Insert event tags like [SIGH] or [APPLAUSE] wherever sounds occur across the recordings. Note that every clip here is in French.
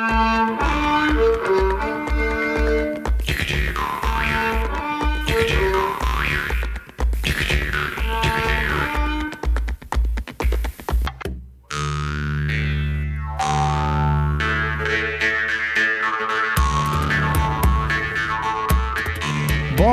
Thank you.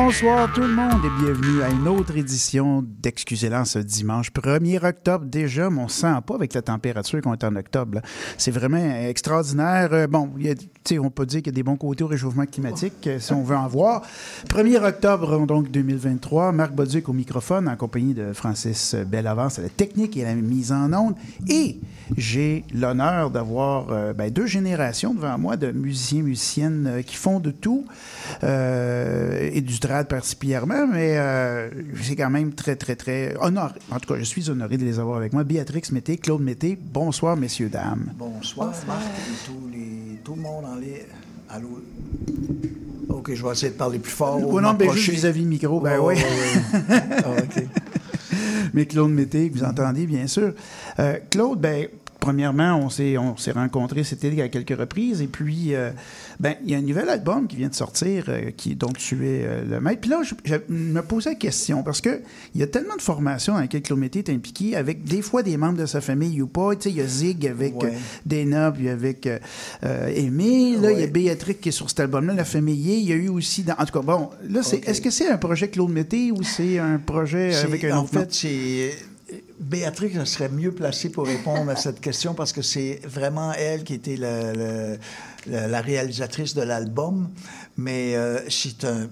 Bonsoir tout le monde et bienvenue à une autre édition d'Excusez-la ce dimanche 1er octobre déjà, mais on sent pas avec la température qu'on est en octobre. C'est vraiment extraordinaire. Euh, Bon, y a- on peut dire qu'il y a des bons côtés au réchauffement climatique, euh, si on veut en voir. 1er octobre donc 2023, Marc Boduc au microphone en compagnie de Francis Bellavance à la technique et à la mise en onde. Et j'ai l'honneur d'avoir euh, ben, deux générations devant moi de musiciens, musiciennes euh, qui font de tout euh, et du particulièrement, mais euh, c'est quand même très, très, très honoré. En tout cas, je suis honoré de les avoir avec moi. Béatrix Mété, Claude Mété, bonsoir, messieurs, dames. Bonsoir, Marc et tous les, tout le monde en ligne. Allô? OK, je vais essayer de parler plus fort. Oh non, ben, juste vis-à-vis le micro, ben Ouais, oui. ouais. [LAUGHS] Ah, OK. Mais Claude Mété, vous entendez, bien sûr. Euh, Claude, ben, premièrement, on s'est, on s'est rencontrés cet été à quelques reprises. Et puis, euh, ben, il y a un nouvel album qui vient de sortir, euh, qui, dont tu es euh, le maître. Puis là, je, je me posais la question, parce que il y a tellement de formations dans lesquelles Claude Mété est impliqué, avec des fois des membres de sa famille ou pas. Tu sais, il y a Zig avec Ouais. Dana, puis avec Émile. Là, il y a. Béatrix qui est sur cet album-là, La Famille. Il y a eu aussi... Dans, en tout cas, bon, là, c'est, est-ce que c'est un projet Claude Mété ou c'est un projet avec un en autre fait. Béatrix serait mieux placée pour répondre à cette question parce que c'est vraiment elle qui était la, la- la- la réalisatrice de l'album. Mais euh, c'est un.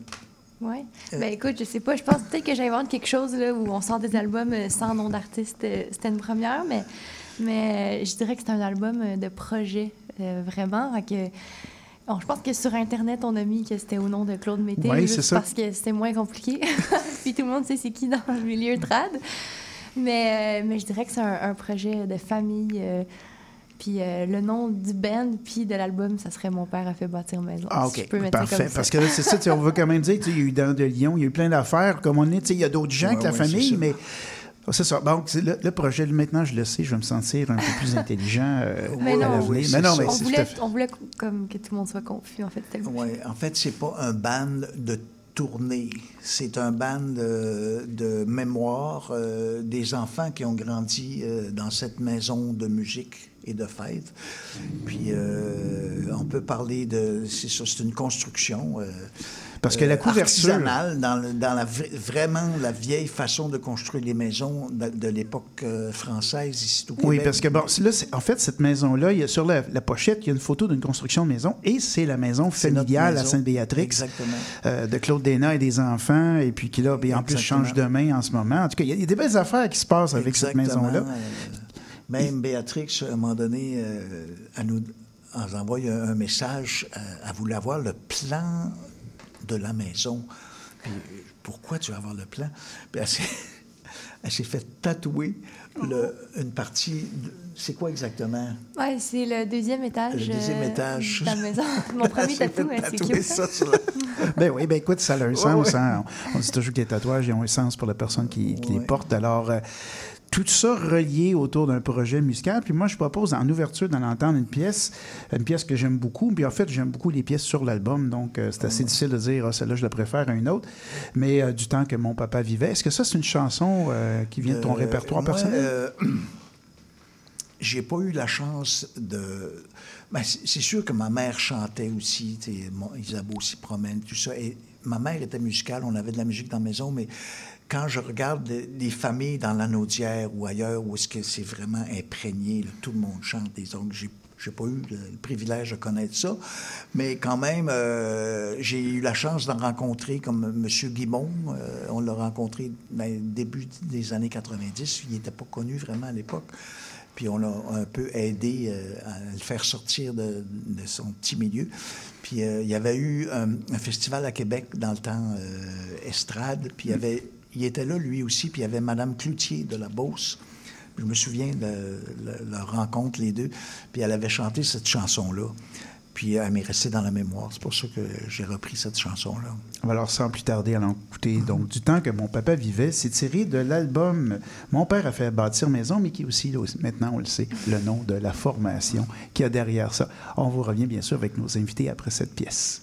Ouais. Ben écoute, je sais pas, je pense peut-être que j'invente quelque chose là, où on sort des albums euh, sans nom d'artiste. euh, C'était une première, mais, mais euh, je dirais que c'est un album euh, de projet, euh, vraiment. Fait que, bon, je pense que sur Internet, on a mis que c'était au nom de Claude Mété, Ouais, juste parce que c'était moins compliqué. [LAUGHS] Puis tout le monde sait c'est qui dans le milieu trad. Mais, euh, mais je dirais que c'est un, un projet de famille. euh, puis euh, le nom du band, puis de l'album, ça serait Mon père a fait bâtir maison. Ah, Si OK. je peux mettre ça Parfait. comme ça. Parce que là, c'est ça, on veut quand même dire, il y a eu Dents de Lyon, il y a eu plein d'affaires. Comme on est, il y a d'autres gens Ouais, que la ouais, famille, ça. mais. C'est ça. Donc, le, le projet, maintenant, je le sais, je vais me sentir un peu plus [LAUGHS] intelligent euh, Mais à l'avenir. Oui, mais c'est non, ça. mais on, voulait, fait- on voulait comme que tout le monde soit confus, en fait. Ouais, en fait, c'est pas un band de tournée. C'est un band de, de mémoire euh, des enfants qui ont grandi euh, dans cette maison de musique et de fête. Puis, euh, on peut parler de... C'est ça, c'est une construction... Parce que la euh, couverture- artisanale, dans, le- dans la, vra- vraiment la vieille façon de construire les maisons de, de l'époque euh, française ici au Québec. Oui, parce que bon, là, en fait, cette maison-là, il y a, sur la, la pochette, il y a une photo d'une construction de maison et c'est la maison familiale à. Sainte-Béatrix. Exactement. euh, de Claude Dena et des enfants, et puis qui là, ben, en plus change de main en ce moment. En tout cas, il y a- il y, a des belles affaires qui se passent avec cette maison-là. Même Béatrix, à un moment donné, euh, elle nous elle nous envoie un, message. euh, elle voulait avoir le plan de la maison. Puis, pourquoi tu veux avoir le plan? Puis elle s'est, [LAUGHS] elle s'est fait tatouer le- une partie. de- c'est quoi exactement? Ouais, c'est le deuxième étage. Le deuxième euh, étage. De la maison. [LAUGHS] Mon premier tatou, c'est cute. ça sur la- [LAUGHS] Ben oui, ben écoute, ça a un sens. ouais. hein. On, on dit toujours que les tatouages ils ont un sens pour la personne qui, qui les porte. Alors, euh, tout ça relié autour d'un projet musical. Puis moi, je propose en ouverture d'en entendre une pièce, une pièce que j'aime beaucoup. Puis en fait, j'aime beaucoup les pièces sur l'album. Donc, euh, c'est assez difficile de dire, ah, celle-là, je la préfère à une autre. Mais euh, du temps que mon papa vivait. Est-ce que ça, c'est une chanson euh, qui vient de ton répertoire moi, personnel? [CLEARS THROAT] j'ai pas eu la chance de. Ben, c'est sûr que ma mère chantait aussi, mon- Isabeau s'y promène, tout ça. Et ma mère était musicale, on avait de la musique dans la maison, mais quand je regarde les, les familles dans la Naudière ou ailleurs où est-ce que c'est vraiment imprégné, là, tout le monde chante, des donc j'ai j'ai pas eu le, privilège de connaître ça, mais quand même, euh, j'ai eu la chance d'en rencontrer comme M. Guimond. euh, on l'a rencontré ben, début des années 90. Il n'était pas connu vraiment à l'époque. Puis on a un peu aidé euh, à le faire sortir de, de son petit milieu. Puis il y avait eu un, un festival à Québec dans le temps estrade. Puis il, y avait, il était là lui aussi. Puis il y avait Madame Cloutier de la Beauce. Je me souviens de le- leur rencontre, les deux. Puis elle avait chanté cette chanson-là. Puis elle m'est restée dans la mémoire. C'est pour ça que j'ai repris cette chanson-là. Alors, sans plus tarder, allons écouter donc du temps que mon papa vivait. C'est tiré de l'album Mon père a fait bâtir maison, mais qui est aussi, maintenant, on le sait, le nom de la formation qui a derrière ça. On vous revient bien sûr avec nos invités après cette pièce.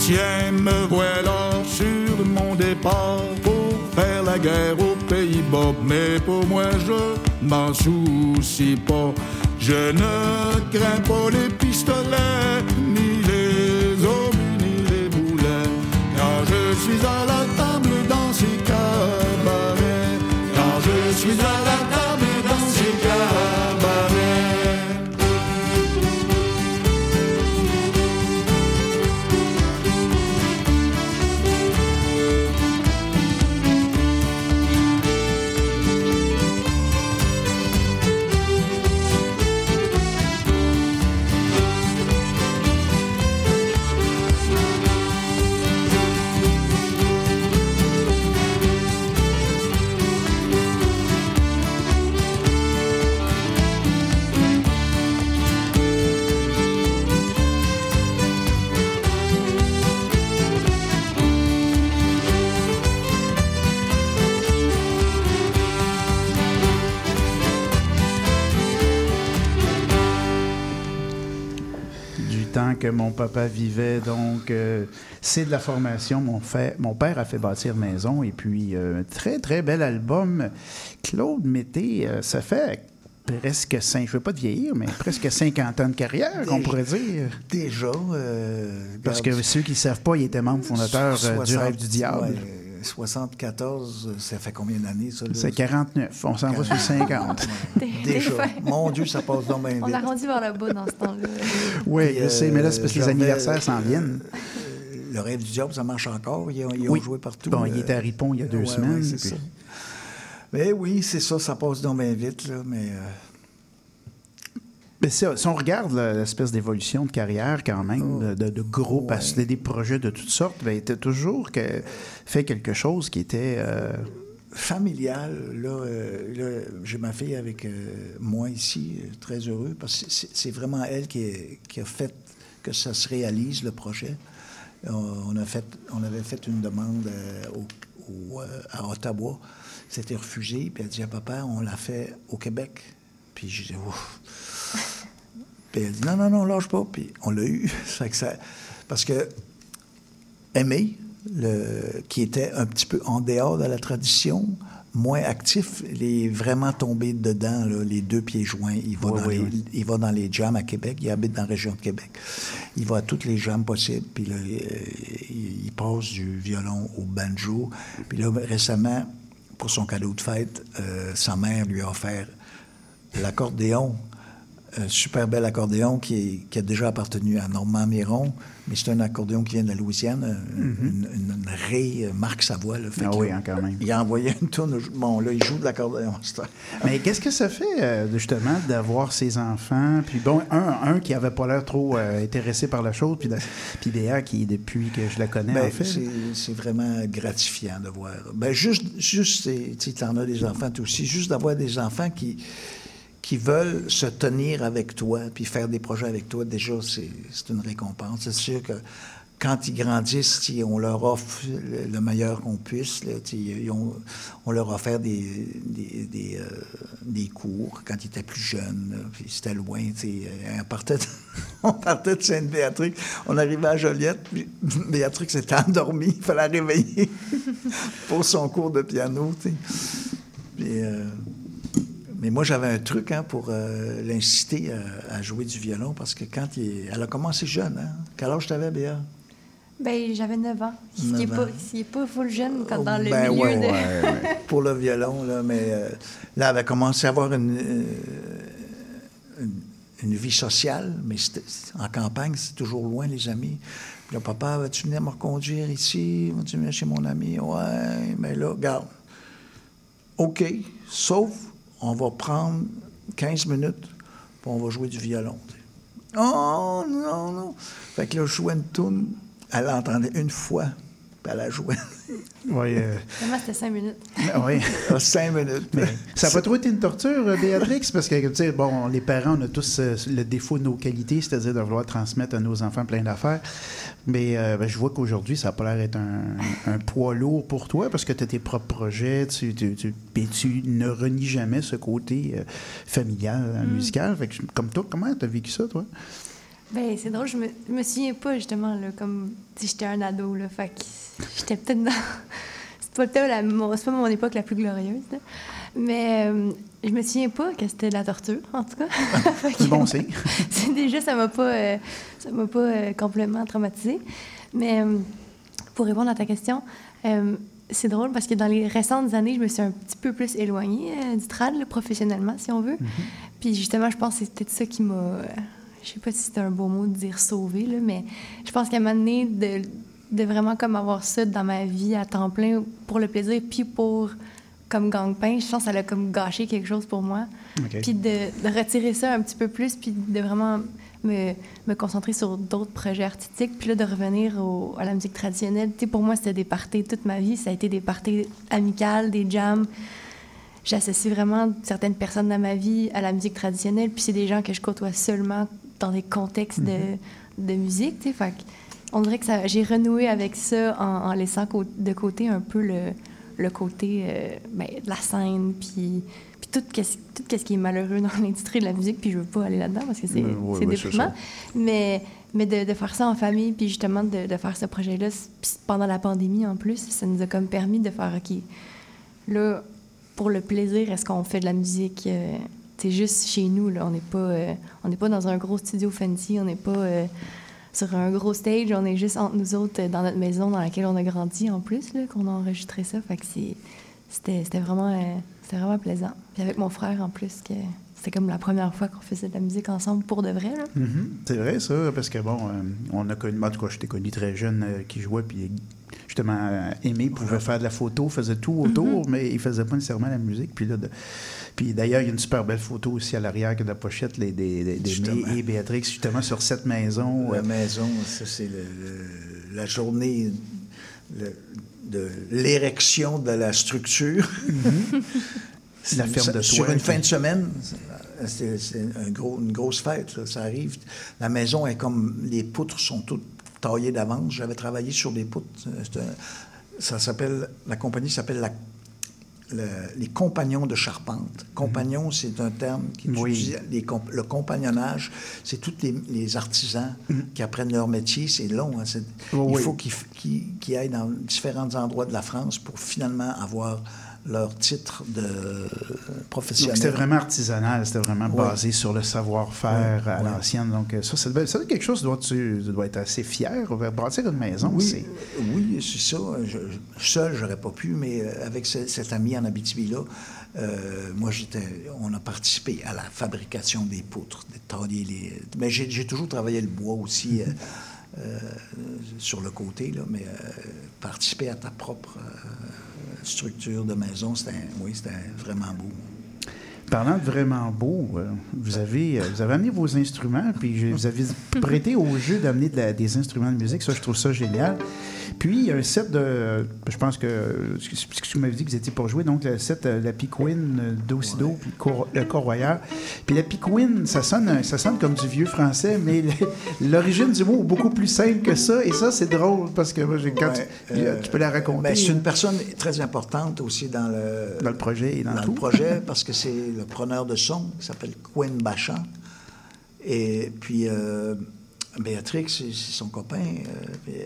Tiens, me voilà sur mon départ pour faire la guerre aux Pays-Bas. Mais pour moi, je m'en soucie pas. Je ne crains pas les pistolets, ni les obus, ni les boulets. Quand je suis à la table dans ces cabarets, quand je suis à la que mon papa vivait, donc euh, c'est de la formation. Mon, fait, mon père a fait bâtir maison et puis euh, un très très bel album. Claude Mété, euh, ça fait presque cinq, je veux pas vieillir, mais presque 50 ans de carrière, on Déjà. pourrait dire. Déjà. euh, Parce que ceux qui ne savent pas, il était membre fondateur du 60, Rêve du Diable. ouais, 74, ça fait combien d'années, ça? C'est 49. On s'en va sur 50. Des- des Déjà. Mon Dieu, ça passe donc bien [LAUGHS] On vite. arrondit vers le bas dans ce temps-là. Oui, Puis, je sais, mais là, c'est parce que les j'avais- anniversaires s'en viennent. Euh, Le rêve du diable, ça marche encore. Ils ont, ils ont Oui. joué partout. Bon, il euh, était à Ripon il y a deux ouais, semaines. ouais, c'est puis- ça. Mais oui, c'est ça, ça passe donc bien vite, là, mais... euh, Mais ça, si on regarde l'espèce d'évolution de carrière quand même, de, de, de groupe, Ouais. à des projets de toutes sortes, ben, a toujours que, fait quelque chose qui était... euh, familial, là, euh, là, j'ai ma fille avec euh, moi ici, très heureux, parce que c'est- vraiment elle qui, est- qui a fait que ça se réalise, le projet. On, on a fait, on avait fait une demande au, au, à Ottawa. C'était refusé. Puis elle dit à papa, on l'a fait au Québec. Puis je disais, ouf. Puis elle dit, non, non, non, lâche pas. Puis on l'a eu. [LAUGHS] Ça que ça- parce que Aimé, le, qui était un petit peu en dehors de la tradition, moins actif, il est vraiment tombé dedans, là, les deux pieds joints. Il va, Oui, dans oui, les, oui. il va dans les jams à Québec. Il habite dans la région de Québec. Il va à toutes les jams possibles. Puis là, il, il- il passe du violon au banjo. Puis là, récemment, pour son cadeau de fête, euh, sa mère lui a offert l'accordéon. Un super bel accordéon qui, est- qui a déjà appartenu à Normand Miron, mais c'est un accordéon qui vient de la Louisiane, euh, une, une, une Ré, euh, Marc Savoie. Là, Fait. Ah oui, hein, quand même. Il a envoyé une tourne. Bon, là, il joue de l'accordéon. [LAUGHS] Mais qu'est-ce que ça fait, euh, justement, d'avoir ses enfants? Puis bon, un, un qui avait pas l'air trop euh, intéressé par la chose, puis, de- puis Béa, qui, depuis que je la connais, Ben, en fait. c'est, vraiment gratifiant de voir. Ben, juste, juste tu en as des enfants, toi aussi, juste d'avoir des enfants qui, qui veulent se tenir avec toi, puis faire des projets avec toi, déjà, c'est, une récompense. C'est sûr que quand ils grandissent, on leur offre le, le meilleur qu'on puisse. on leur a des, des, des, euh, des cours quand ils étaient plus jeunes. puis c'était loin. euh, On partait, de, [LAUGHS] on partait de Sainte-Béatrix. On arrivait à Joliette. Puis [LAUGHS] Béatrix était endormie. Il fallait la réveiller [LAUGHS] pour son cours de piano. euh, mais moi, j'avais un truc hein, pour euh, l'inciter à, à jouer du violon parce que quand il, elle a commencé jeune. Hein? Quel âge t'avais, Béa? Ben, j'avais 9 ans. Ce qui n'est 9 pas, pas full jeune quand dans le Ben milieu ouais, de. ouais, [LAUGHS] pour le violon, là, mais euh, là, elle avait commencé à avoir une, euh, une, une vie sociale, mais en campagne, c'est toujours loin, les amis. Puis là, papa, vas-tu venir me reconduire ici? Vas-tu venir chez mon ami? Ouais, mais là, regarde. OK, sauf, on va prendre 15 minutes, puis on va jouer du violon. Oh, non, non. Fait que là, je jouais une tourne, elle l'entendait une fois, puis elle a joué. Oui, euh, Vraiment, c'était 5 minutes. oui. Cinq minutes. Mais ça n'a pas trop été une torture, euh, Béatrix, parce que, tu sais, bon, les parents, on a tous euh, le défaut de nos qualités, c'est-à-dire de vouloir transmettre à nos enfants plein d'affaires. Mais euh, ben, je vois qu'aujourd'hui, ça n'a pas l'air d'être un, un poids lourd pour toi, parce que tu as tes propres projets, tu, tu, tu- puis tu ne renies jamais ce côté euh, familial, euh, musical. Fait que, comme toi, comment tu as vécu ça, toi? Ben, c'est drôle, je me, je me souviens pas, justement, là, comme si j'étais un ado, là, fait que j'étais peut-être dans... [LAUGHS] C'est pas, peut-être la- mon, pas mon époque la plus glorieuse, là. Mais euh, je me souviens pas que c'était de la torture, en tout cas. [LAUGHS] [LAUGHS] C'est bon signe. c'est déjà, ça m'a pas, euh, ça m'a pas euh, complètement traumatisée. Mais pour répondre à ta question, c'est drôle parce que dans les récentes années, je me suis un petit peu plus éloignée du trad, là, professionnellement, si on veut. Puis justement, je pense que c'est peut-être ça qui m'a. je sais pas si c'est un beau mot de dire sauver, là, mais je pense qu'à un moment donné, de, de vraiment comme avoir ça dans ma vie à temps plein pour le plaisir, puis pour comme gang-pain, je pense que ça a comme gâché quelque chose pour moi. Puis de, de retirer ça un petit peu plus, puis de vraiment me, me concentrer sur d'autres projets artistiques, puis là, de revenir au- à la musique traditionnelle. Tu sais, pour moi, c'était des parties toute ma vie. Ça a été des parties amicales, des jams. J'associe vraiment certaines personnes dans ma vie à la musique traditionnelle, puis c'est des gens que je côtoie seulement dans des contextes de, de musique, tu sais. Fait on dirait que ça- j'ai renoué avec ça en, en laissant co- de côté un peu le, le côté euh, ben, de la scène, puis, puis tout, qu'est-ce, tout ce qui est malheureux dans [LAUGHS] l'industrie de la musique, puis je veux pas aller là-dedans parce que c'est, Oui, oui, c'est oui, c'est déprimant. Mais, mais de, de faire ça en famille, puis justement de, de faire ce projet-là, puis pendant la pandémie en plus, ça nous a comme permis de faire, OK, là, pour le plaisir, est-ce qu'on fait de la musique euh, c'est juste chez nous, là? On n'est pas, euh, on n'est pas dans un gros studio fancy, on n'est pas euh, sur un gros stage, on est juste entre nous autres euh, dans notre maison dans laquelle on a grandi en plus, là, qu'on a enregistré ça. Fait que c'est, c'était, c'était vraiment, euh, c'était vraiment plaisant. Puis avec mon frère en plus, que c'était comme la première fois qu'on faisait de la musique ensemble pour de vrai, là. Mhm. C'est vrai, ça, parce que, bon, euh, on a connu, tout cas, je t'ai connu très jeune euh, qui jouait, puis justement, euh, Aimé pouvait faire de la photo, faisait tout autour, mais il faisait pas nécessairement la musique. Puis là, de- puis d'ailleurs, il y a une super belle photo aussi à l'arrière de la pochette les, des, des, et Béatrix, justement, sur cette maison. La euh, maison, ça, c'est la journée le- de l'érection de la structure. Mm-hmm. [LAUGHS] La ferme de Sur une fin de semaine, c'est c'est un gros, une grosse fête. là. Ça arrive. La maison est comme. Les poutres sont toutes taillées d'avance. J'avais travaillé sur des poutres. ça s'appelle, la compagnie s'appelle la- le- les compagnons de charpente. Compagnon, c'est un terme qui Oui. les comp- le compagnonnage, c'est tous les, les artisans qui apprennent leur métier. C'est long. hein, il oui. faut qu'ils aillent dans différents endroits de la France pour finalement avoir leur titre de professionnel. c'était vraiment artisanal, c'était vraiment Oui. basé sur le savoir-faire Oui, à oui. l'ancienne. Donc, euh, ça, ça doit, être quelque chose dont tu dois être assez fier. Bâtir une maison, Oui, oui, c'est ça. Je, je- seul, j'aurais pas pu, mais euh, avec ce- cet ami en Abitibi-là, euh, moi, j'étais, on a participé à la fabrication des poutres, des tailler les... Mais j'ai, toujours travaillé le bois aussi euh, euh, sur le côté, là, mais participer à ta propre structure de maison, c'était, oui, vraiment beau. Parlant de vraiment beau, euh, vous, avez, euh, vous avez amené vos instruments, puis vous avez prêté au jeu d'amener des instruments de musique. Ça, je trouve ça génial. Puis, il y a un set de. Je pense que. Ce que ce que vous m'avez dit que vous étiez pour jouer, donc le set, euh, la Piquin, euh, Do Si Do, puis le Corroyeur. Puis la Piquin, ça sonne, ça sonne comme du vieux français, mais [LAUGHS] l'origine du mot est beaucoup plus simple que ça. Et ça, c'est drôle, parce que moi, quand Ouais, tu, euh, tu peux la raconter ben, c'est hein, une personne très importante aussi dans le, dans le projet et dans, dans tout. le projet [LAUGHS] parce que c'est le preneur de son qui s'appelle Quinn Bachand. Et puis, euh, Béatrix, c'est c'est son copain. euh,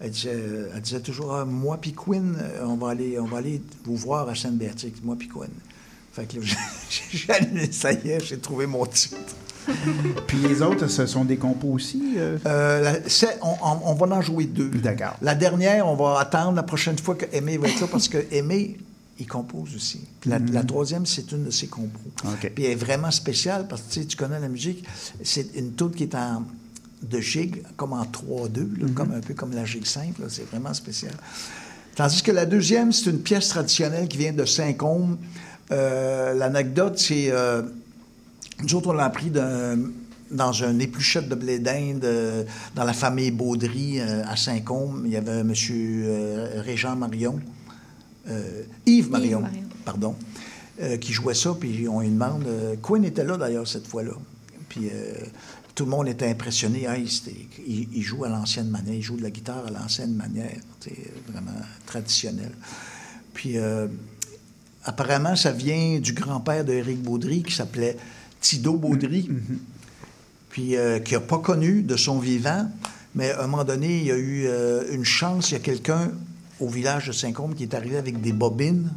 elle, disait, elle disait toujours Ah, Moi, puis Quinn, euh, on va, aller, on va aller vous voir à Sainte-Béatrix, moi, puis Quinn. Fait que là, [LAUGHS] ça y est, j'ai trouvé mon titre. [LAUGHS] Puis les autres, ce sont des compos aussi. euh? Euh, la- on, on- on va en jouer deux. D'accord. La dernière, on va attendre la prochaine fois que Aimé va être là parce que Aimé, il compose aussi. Puis la, la troisième, c'est une de ses compos. Puis elle est vraiment spéciale parce que tu connais la musique. C'est une toute qui est en de gig, comme en 3-2, là, Mhm. comme un peu comme la gig simple. C'est vraiment spécial. Tandis que la deuxième, c'est une pièce traditionnelle qui vient de Saint-Côme. Euh, L'anecdote, c'est. euh, nous autres, on l'a appris d'un- dans un épluchette de blé d'Inde euh, dans la famille Baudry euh, à Saint-Côme. Il y avait euh, Régent Marion, Yves Marion, Marion. pardon, qui jouait ça. Puis on lui demande. Quinn était là d'ailleurs cette fois-là. Puis tout le monde était impressionné. Ah, il, c'était- il- il joue à l'ancienne manière, il joue de la guitare à l'ancienne manière. C'est vraiment traditionnel. Puis euh, apparemment, ça vient du grand-père d'Éric Baudry qui s'appelait Thido Baudry, puis euh, qui n'a pas connu de son vivant, mais à un moment donné, il y a eu euh, une chance, il y a quelqu'un au village de Saint-Côme qui est arrivé avec des bobines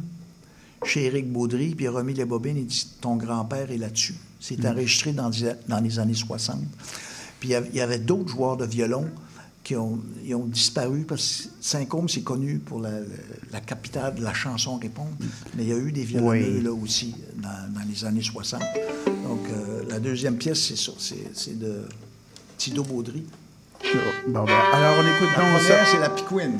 chez Éric Baudry, puis il a remis les bobines et dit Ton grand-père est là-dessus. C'est enregistré dans, les- dans les années 60. Puis il y avait- il d'autres joueurs de violon qui ont, ils ont disparu parce que Saint-Côme, c'est connu pour la, capitale de la chanson répondre, mais il y a eu des violonneux Oui. là aussi dans, dans les années 60. Donc euh, la deuxième pièce, c'est ça, c'est, de Thido Baudry. Bon, ben, alors, on écoute La donc ça. c'est la Piquine.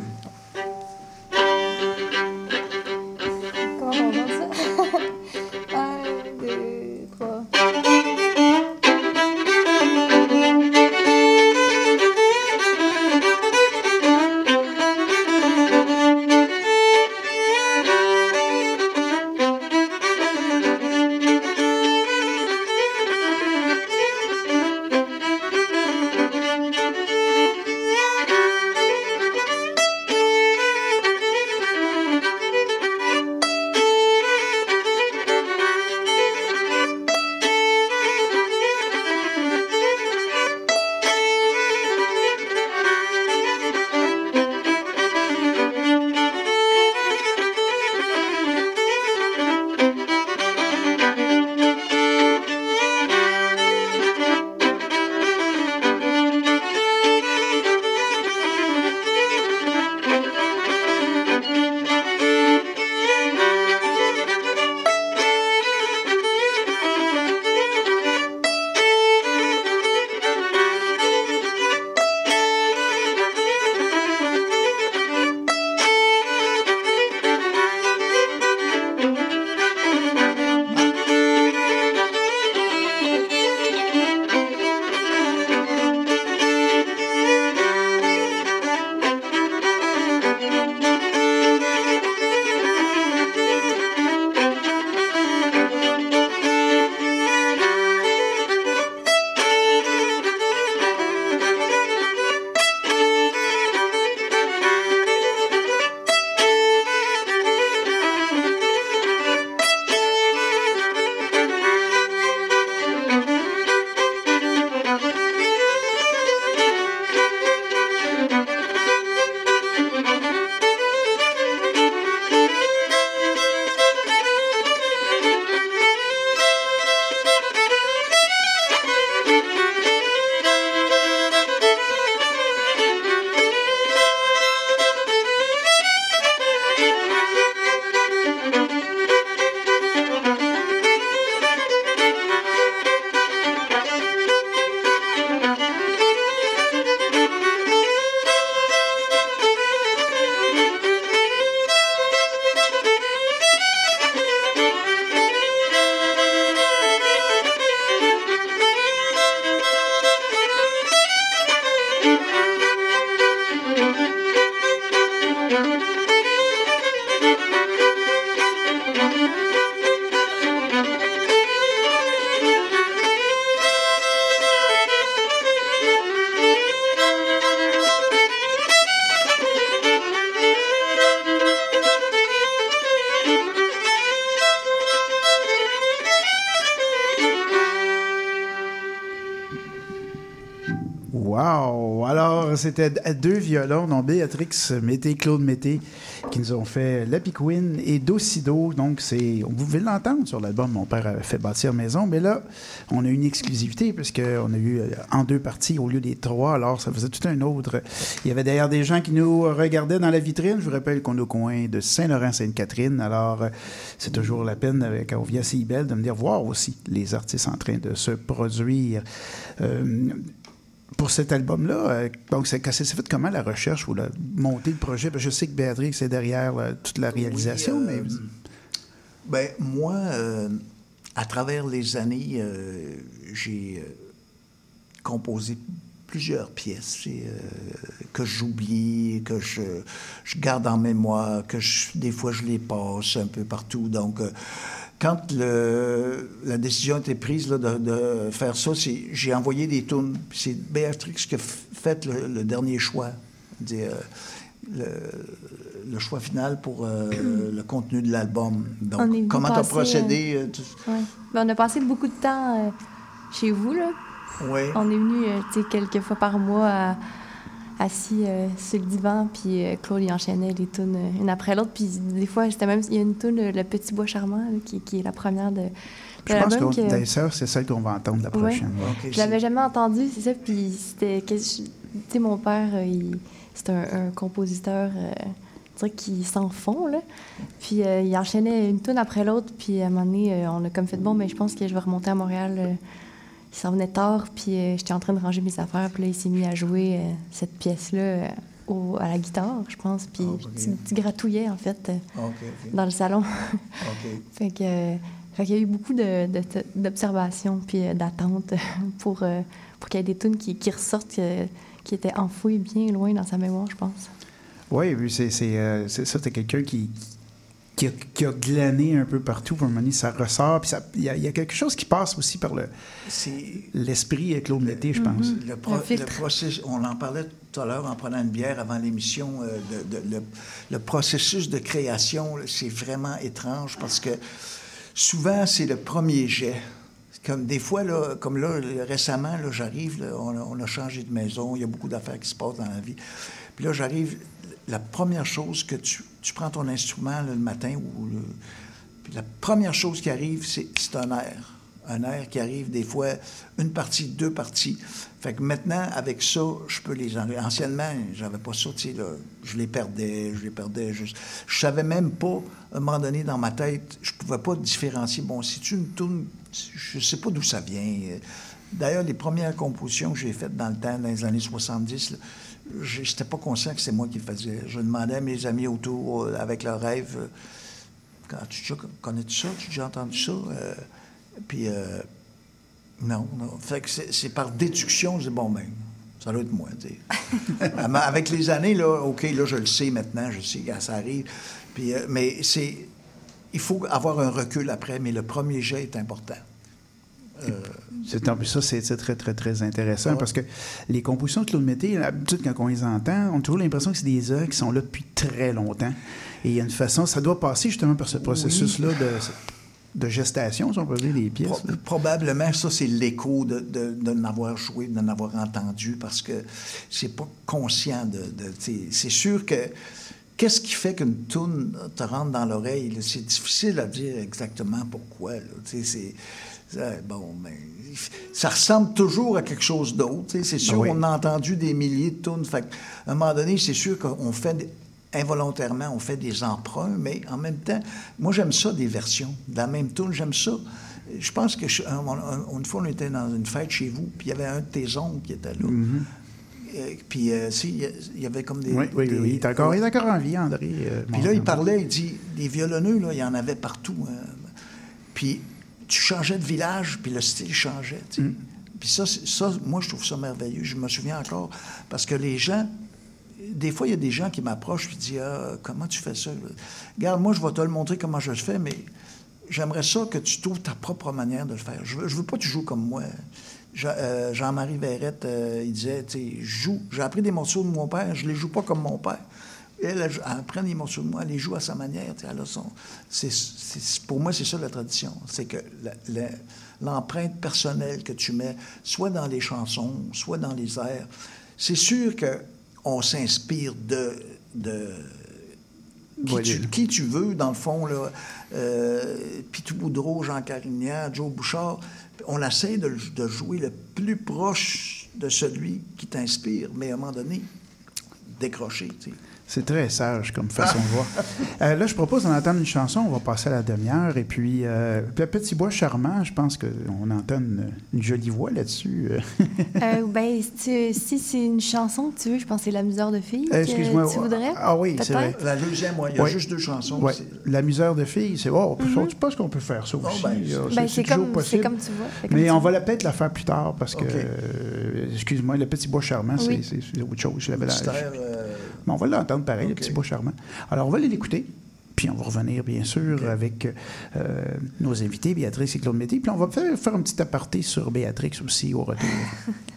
C'était deux violons, dont Béatrix Mété, Claude Mété, qui nous ont fait La Piquine et Docido. Donc, c'est, vous pouvez l'entendre sur l'album Mon père avait fait bâtir maison. Mais là, on a une exclusivité, puisqu'on a eu euh, en deux parties au lieu des trois. Alors, ça faisait tout un autre. Il y avait d'ailleurs des gens qui nous regardaient dans la vitrine. Je vous rappelle qu'on est au coin de Saint-Laurent-Sainte-Catherine. Alors, euh, c'est toujours la peine, quand on vient à Cibel, de me dire voir aussi les artistes en train de se produire. Euh, pour cet album-là, euh, donc c'est fait comment la recherche ou la montée le projet? Parce que je sais que Béatrix est derrière euh, toute la réalisation, Oui, mais euh, ben, moi, euh, à travers les années, euh, j'ai euh, composé plusieurs pièces euh, que j'oublie, que je, je garde en mémoire, que je- des fois je les passe un peu partout. Donc, euh, quand le- la décision a été prise là, de, de faire ça, c'est- j'ai envoyé des tunes. C'est Béatrix qui a fait le, le dernier choix. Dire, euh, le, le choix final pour euh, [CLEARS THROAT] le contenu de l'album. Donc, comment tu as procédé? euh, tu- Ouais. Ben, on a passé beaucoup de temps euh, chez vous, là. Ouais. On est venu, euh, quelques fois par mois, à- assis euh, sur le divan, puis euh, Claude, il enchaînait les tunes euh, une après l'autre. Puis des fois, c'était même... Il y a une tune, euh, Le Petit Bois Charmant, là, qui, qui est la première de, de je pense que que- d'ailleurs, c'est celle qu'on va entendre la prochaine. ouais. Ok, Je l'avais jamais entendu, c'est ça. Puis c'était. Tu sais, mon père, euh, il- c'est un, un compositeur, euh, qui s'en fond, là. Puis euh, il enchaînait une tune après l'autre. Puis à un moment donné, euh, on a comme fait bon, mais je pense que je vais remonter à Montréal. euh, il s'en venait tard, puis euh, j'étais en train de ranger mes affaires. Puis là, il s'est mis à jouer euh, cette pièce-là euh, au- à la guitare, je pense. Puis Ah, ok. tu, tu gratouillais, en fait, euh, OK. dans le salon. OK. [LAUGHS] Fait que, euh, fait qu'il y a eu beaucoup de- de- d'observations puis d'attentes [LAUGHS] pour, pour qu'il y ait des tunes qui, qui ressortent, qui étaient enfouies bien loin dans sa mémoire, je pense. Oui, oui, c'est c'est, c'est ça, t'es quelqu'un qui, qui, a, qui a glané un peu partout. Pour un moment donné, ça ressort. Puis ça- il y, a- il y a quelque chose qui passe aussi par le- C'est l'esprit euh, Claude Mété, je pense. le, pro- Un le filtre. processus. On en parlait tout à l'heure en prenant une bière avant l'émission. euh, de- de- le, le processus de création, c'est vraiment étrange parce que souvent, c'est le premier jet. Comme des fois, là, comme là, récemment, là, j'arrive, là, on, a, on a changé de maison, il y a beaucoup d'affaires qui se passent dans la vie. Puis là, j'arrive, la première chose que tu, tu prends ton instrument le matin, ou la première chose qui arrive, c'est un air. Un air qui arrive des fois, une partie, deux parties. Fait que maintenant, avec ça, je peux les enlever. Anciennement, j'avais pas ça, tu sais, je les perdais, je les perdais. Je, savais même pas, à un moment donné, dans ma tête, je pouvais pas différencier. Bon, si tu une tourne, je sais pas d'où ça vient. D'ailleurs, les premières compositions que j'ai faites dans le temps, dans les années 70, là, je n'étais pas conscient que c'est moi qui le faisais. Je demandais à mes amis autour, euh, avec leurs rêves, euh, quand tu connais-tu ça? Tu as déjà entendu ça? Euh, puis, euh, non, non. Fait que c'est par déduction, je dis, bon, ben, ça doit être moi, [LAUGHS] Avec les années, là, OK, là, je le sais maintenant, je sais quand ça arrive. Puis, mais c'est... Il faut avoir un recul après, mais le premier jet est important. Ça, c'est très, très, très intéressant Ouais. parce que les compositions de Claude Mété, d'habitude, quand on les entend, on a toujours l'impression que c'est des œuvres qui sont là depuis très longtemps. Et il y a une façon, ça doit passer justement par ce processus-là de, de gestation, si on peut dire, des pièces. Pro- probablement, ça, c'est l'écho de, de, de n'avoir joué, de n'avoir entendu, parce que c'est pas conscient de... c'est sûr que... Qu'est-ce qui fait qu'une toune te rentre dans l'oreille? C'est difficile à dire exactement pourquoi. c'est... ça, Bon, mais ça ressemble toujours à quelque chose d'autre. C'est sûr, Ben oui. on a entendu des milliers de. Fait à un moment donné, c'est sûr qu'on fait des- involontairement, on fait des emprunts, mais en même temps, moi, j'aime ça, des versions. De la même tune, j'aime ça. Je pense que je- une fois, on était dans une fête chez vous, puis il y avait un de tes oncles qui était là. Euh, puis, euh, si, il y avait comme des. Oui, oui, des- oui. Il est encore, il est encore en vie, André. euh, puis là, il parlait, il dit, des violonneux, là, il y en avait partout. Puis tu changeais de village, puis le style changeait. sais. Puis ça, ça, moi, je trouve ça merveilleux. Je me souviens encore, parce que les gens, des fois, il y a des gens qui m'approchent et disent, ah, comment tu fais ça? Regarde, moi, je vais te le montrer comment je le fais, mais j'aimerais ça que tu trouves ta propre manière de le faire. Je veux, je veux pas que tu joues comme moi. Je- euh, Jean-Marie Verrette, euh, il disait, tu sais, je joue. J'ai appris des morceaux de mon père, je les joue pas comme mon père. Elle, elle, elle prend des morceaux de moi, elle les joue à sa manière. Elle a son, c'est- pour moi, c'est ça la tradition. C'est que l'empreinte personnelle que tu mets, soit dans les chansons, soit dans les airs, c'est sûr qu'on s'inspire de, de qui, tu, qui tu veux, dans le fond, là, euh, Pitou Boudreau, Jean Carignan, Joe Bouchard, on essaie de, de jouer le plus proche de celui qui t'inspire, mais à un moment donné, décrocher, tu sais. C'est très sage comme façon de voir. [LAUGHS] Euh, là, je propose d'en entendre une chanson. On va passer à la demi-heure. Et puis, euh, le Petit Bois Charmant, je pense qu'on entend une, une jolie voix là-dessus. Euh, [LAUGHS] Euh, ben, si, tu- si c'est une chanson que tu veux, je pense que c'est La Misère de fille Euh, que excuse-moi, tu voudrais. ah oui, c'est vrai. La deuxième, ouais, il y a Ouais. juste deux chansons. ouais, La misère de fille, c'est. Oh, je pense qu'on peut faire ça Oh, aussi. ben, Ben, c'est toujours comme, tu vois. comme Mais tu on vois. va la- peut-être la faire plus tard parce que, euh, excuse-moi, le petit bois charmant, c'est- Oui. c'est c'est autre chose. Je l'avais euh, Mais on va l'entendre pareil, le OK. petit bois charmant. Alors, on va l'écouter. Puis on va revenir, bien sûr, avec euh, nos invités, Béatrice et Claude Mété. Puis on va faire, faire un petit aparté sur Béatrix aussi au retour. [LAUGHS]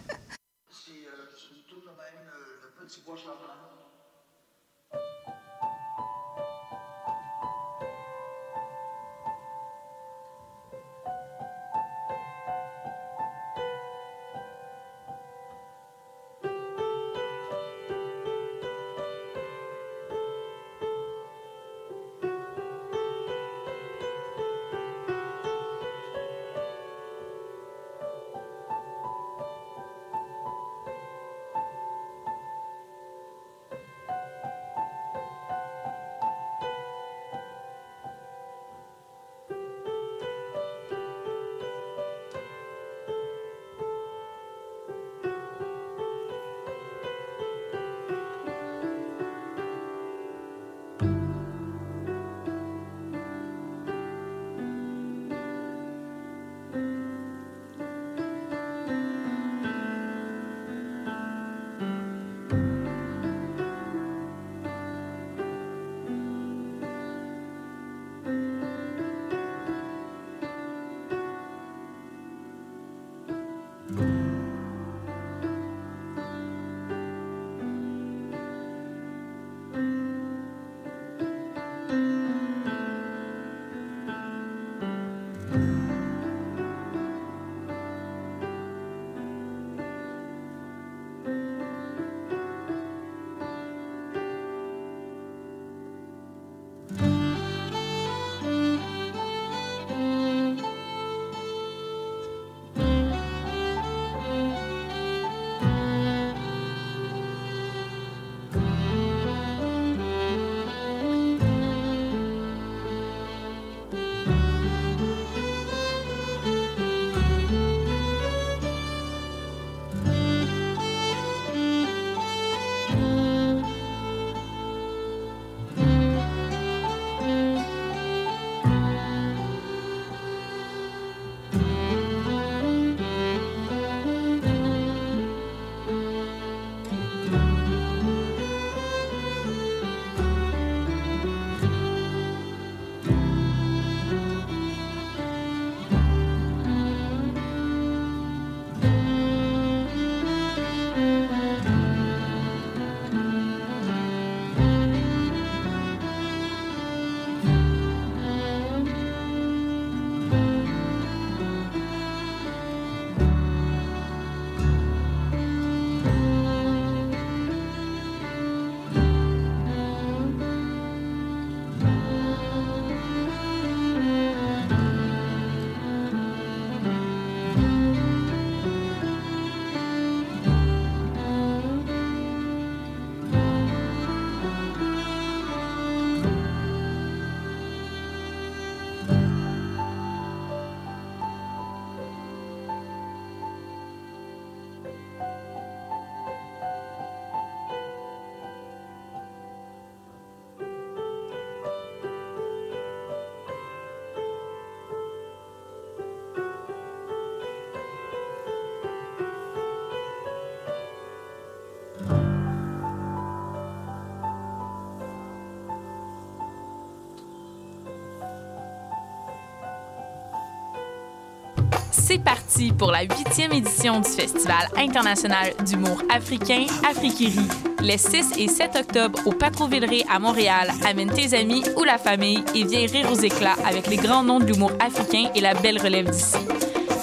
C'est parti pour la huitième édition du Festival international d'humour africain Afrikiri. Les 6 et 7 octobre au Patro-Villeray à Montréal, amène tes amis ou la famille et viens rire aux éclats avec les grands noms de l'humour africain et la belle relève d'ici.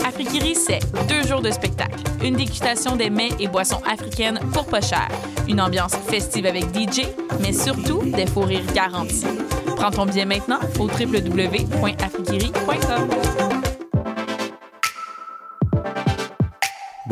Afriquerie, c'est deux jours de spectacle, une dégustation des mets et boissons africaines pour pas cher, une ambiance festive avec DJ, mais surtout des faux rires garantis. Prends ton billet maintenant au www.afriquerie.com.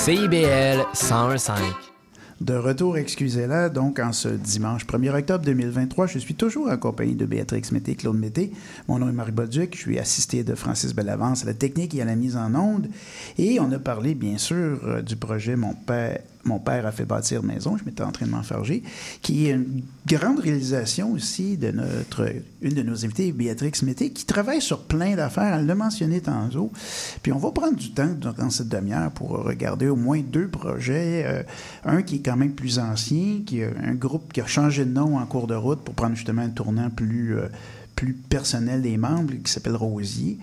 CIBL 101.5. De retour, excusez-la, donc en ce dimanche 1er octobre 2023, je suis toujours en compagnie de Béatrix Mété, Claude Mété. Mon nom est Marie Boduc, je suis assisté de Francis Bellavance à la technique et à la mise en onde. Et on a parlé, bien sûr, euh, du projet Mon Père, mon père a fait bâtir maison, je m'étais en train de m'enfarger, qui est une grande réalisation aussi de notre, une de nos invités, Béatrix Mété, qui travaille sur plein d'affaires. Elle l'a mentionné tantôt. Puis on va prendre du temps dans cette demi-heure pour regarder au moins deux projets. Euh, un qui est quand même plus ancien, qui est un groupe qui a changé de nom en cours de route pour prendre justement un tournant plus, euh, plus personnel des membres, qui s'appelle Rosier.